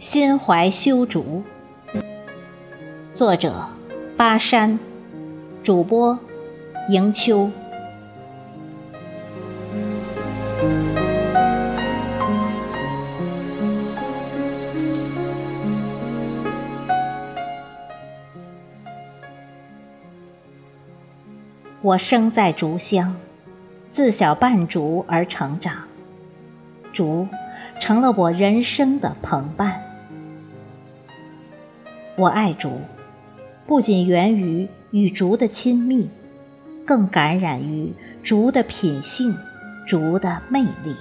心怀修竹，作者：巴山，主播：迎秋。我生在竹乡，自小伴竹而成长，竹成了我人生的朋伴。我爱竹，不仅源于与竹的亲密，更感染于竹的品性、竹的魅力。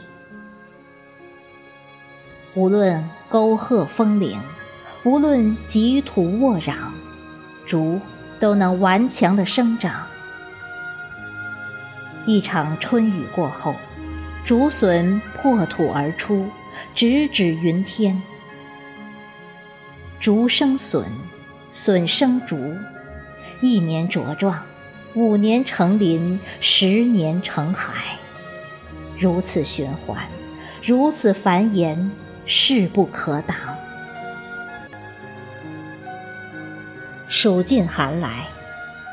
无论沟壑峰岭，无论急土沃壤，竹都能顽强的生长。一场春雨过后，竹笋破土而出，直指云天。竹生笋，笋生竹，一年茁壮，五年成林，十年成海，如此循环，如此繁衍，势不可挡。暑尽寒来。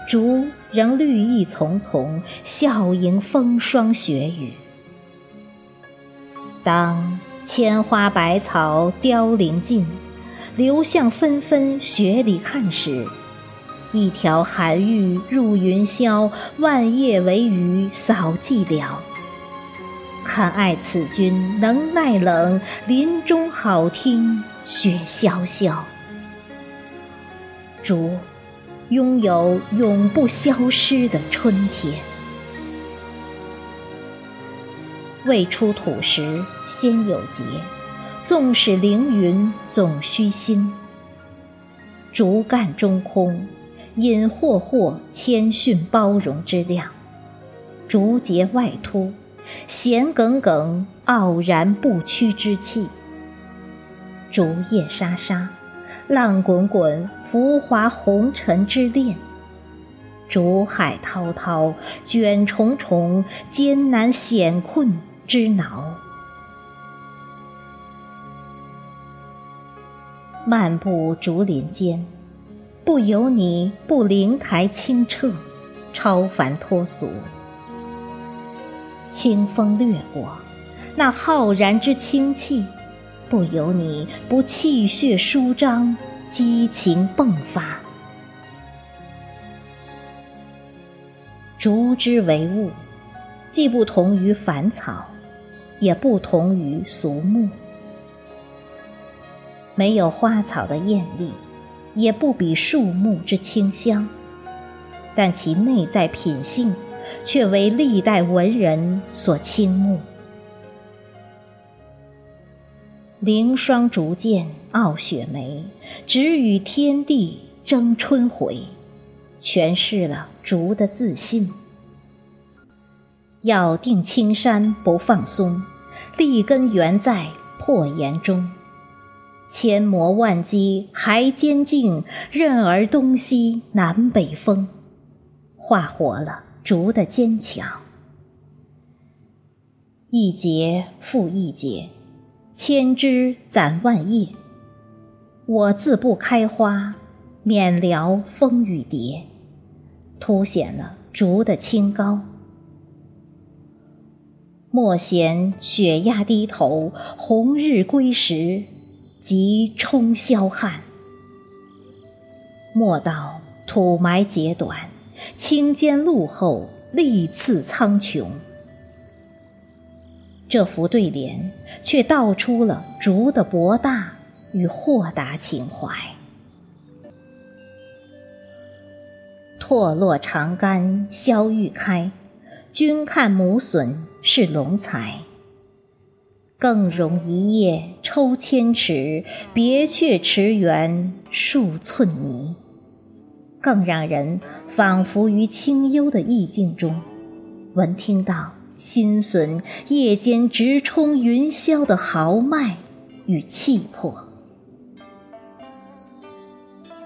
竹仍绿意丛丛，笑迎风霜雪雨。当千花百草凋零尽，流向纷纷雪里看时，一条寒玉入云霄，万叶为雨扫寂寥。看爱此君能耐冷，林中好听雪潇潇。竹。拥有永不消失的春天。未出土时先有节，纵使凌云总虚心。竹干中空，隐霍霍谦逊包容之量；竹节外凸，弦耿耿傲然不屈之气。竹叶沙沙。浪滚滚，浮华红尘之恋；竹海滔滔，卷重重，艰难险困之挠。漫步竹林间，不由你不灵台清澈，超凡脱俗。清风掠过，那浩然之清气。不由你不气血舒张，激情迸发。竹之为物，既不同于凡草，也不同于俗木。没有花草的艳丽，也不比树木之清香，但其内在品性，却为历代文人所倾慕。凌霜竹剑傲雪梅，只与天地争春回，诠释了竹的自信。咬定青山不放松，立根原在破岩中。千磨万击还坚劲，任尔东西南北风，画活了竹的坚强。一节复一节。千枝攒万叶，我自不开花，免聊风雨蝶，凸显了竹的清高。莫嫌雪压低头，红日归时，即冲霄汉。莫道土埋节短，青间露后，历次苍穹。这幅对联却道出了竹的博大与豁达情怀。拓落长干消玉开，君看母笋是龙才。更容一叶抽千尺，别却池园数寸泥。更让人仿佛于清幽的意境中，闻听到。心笋夜间直冲云霄的豪迈与气魄。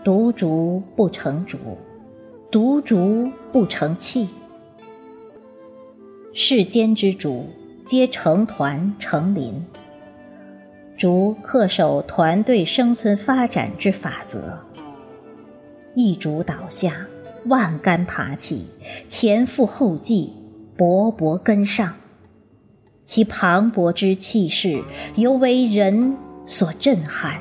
独竹不成竹，独竹不成器。世间之竹，皆成团成林。竹恪守团队生存发展之法则，一竹倒下，万竿爬起，前赴后继，勃勃跟上。其磅礴之气势，尤为人所震撼。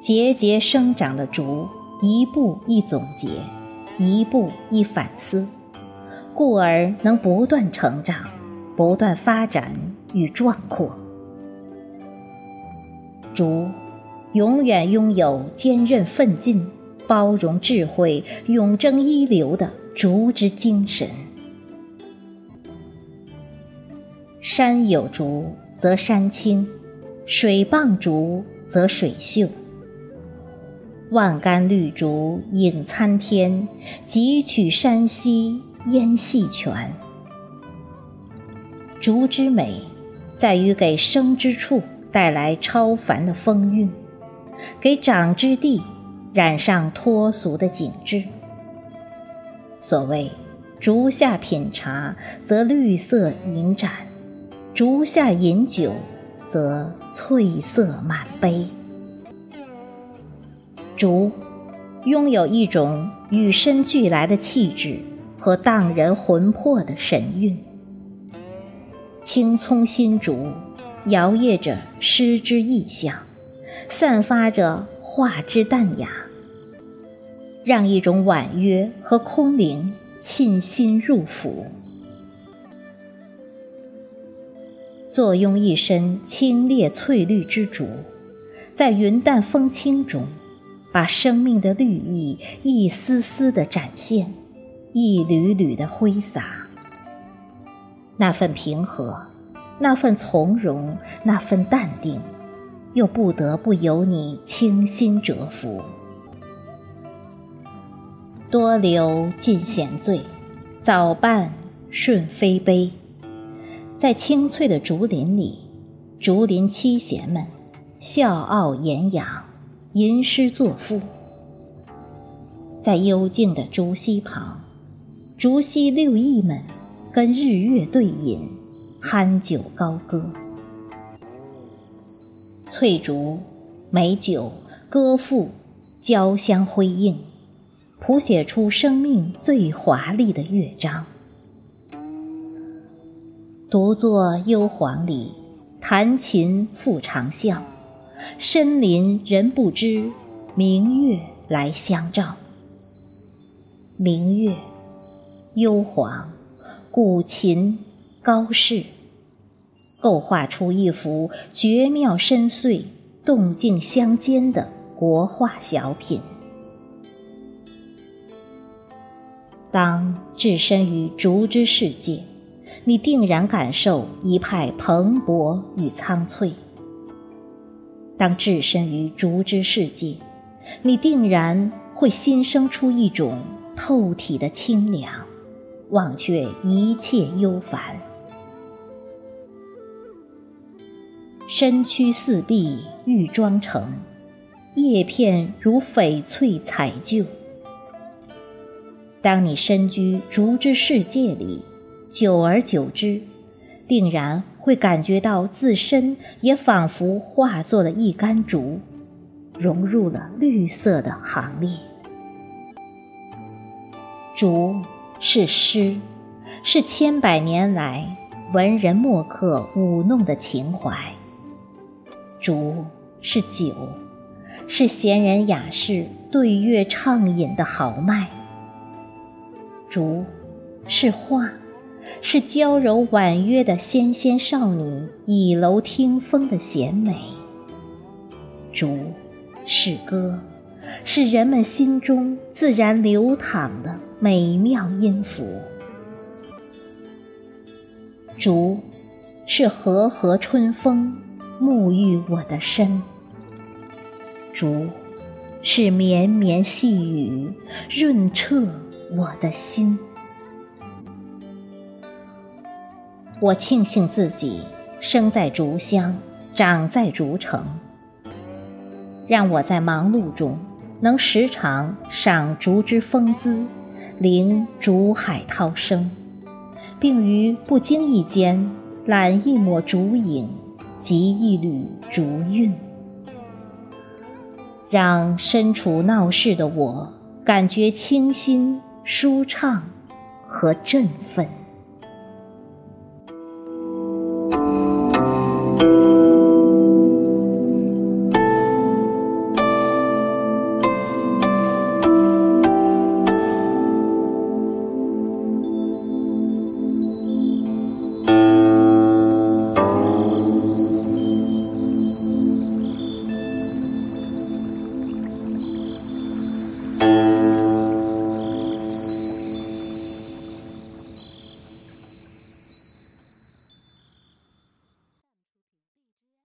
节节生长的竹，一步一总结，一步一反思，故而能不断成长、不断发展与壮阔。竹永远拥有坚韧奋进、包容智慧、永争一流的竹之精神。山有竹则山青，水傍竹则水秀。万竿绿竹映参天，几曲山溪烟细泉。竹之美，在于给生之处带来超凡的风韵，给长之地染上脱俗的景致。所谓“竹下品茶，则绿色盈盏；竹下饮酒，则翠色满杯。”竹，拥有一种与生俱来的气质和荡人魂魄的神韵。青葱新竹，摇曳着诗之意象，散发着画之淡雅，让一种婉约和空灵沁心入腹。坐拥一身清冽翠绿之竹，在云淡风轻中。把生命的绿意一丝丝的展现，一缕缕的挥洒。那份平和，那份从容，那份淡定，又不得不由你倾心折服。多留尽闲醉，早伴顺飞杯。在青翠的竹林里，竹林七贤们笑傲言扬。吟诗作赋，在幽静的竹溪旁，竹溪六艺们跟日月对饮，酣酒高歌。翠竹、美酒、歌赋交相辉映，谱写出生命最华丽的乐章。独坐幽篁里，弹琴复长啸。深林人不知，明月来相照。明月、幽篁、古琴、高士，构画出一幅绝妙深邃、动静相间的国画小品。当置身于竹之世界，你定然感受一派蓬勃与苍翠。当置身于竹之世界，你定然会心生出一种透体的清凉，忘却一切忧烦。身躯四壁玉妆成，叶片如翡翠彩就。当你身居竹之世界里，久而久之，定然。会感觉到自身也仿佛化作了一竿竹，融入了绿色的行列。竹是诗，是千百年来文人墨客舞弄的情怀；竹是酒，是闲人雅士对月畅饮的豪迈；竹是画。是娇柔婉约的纤纤少女倚楼听风的闲美。竹是歌，是人们心中自然流淌的美妙音符。竹是和和春风沐浴我的身。竹是绵绵细雨润彻我的心。我庆幸自己生在竹乡，长在竹城，让我在忙碌中能时常赏竹之风姿，聆竹海涛声，并于不经意间揽一抹竹影，及一缕竹韵，让身处闹市的我感觉清新、舒畅和振奋。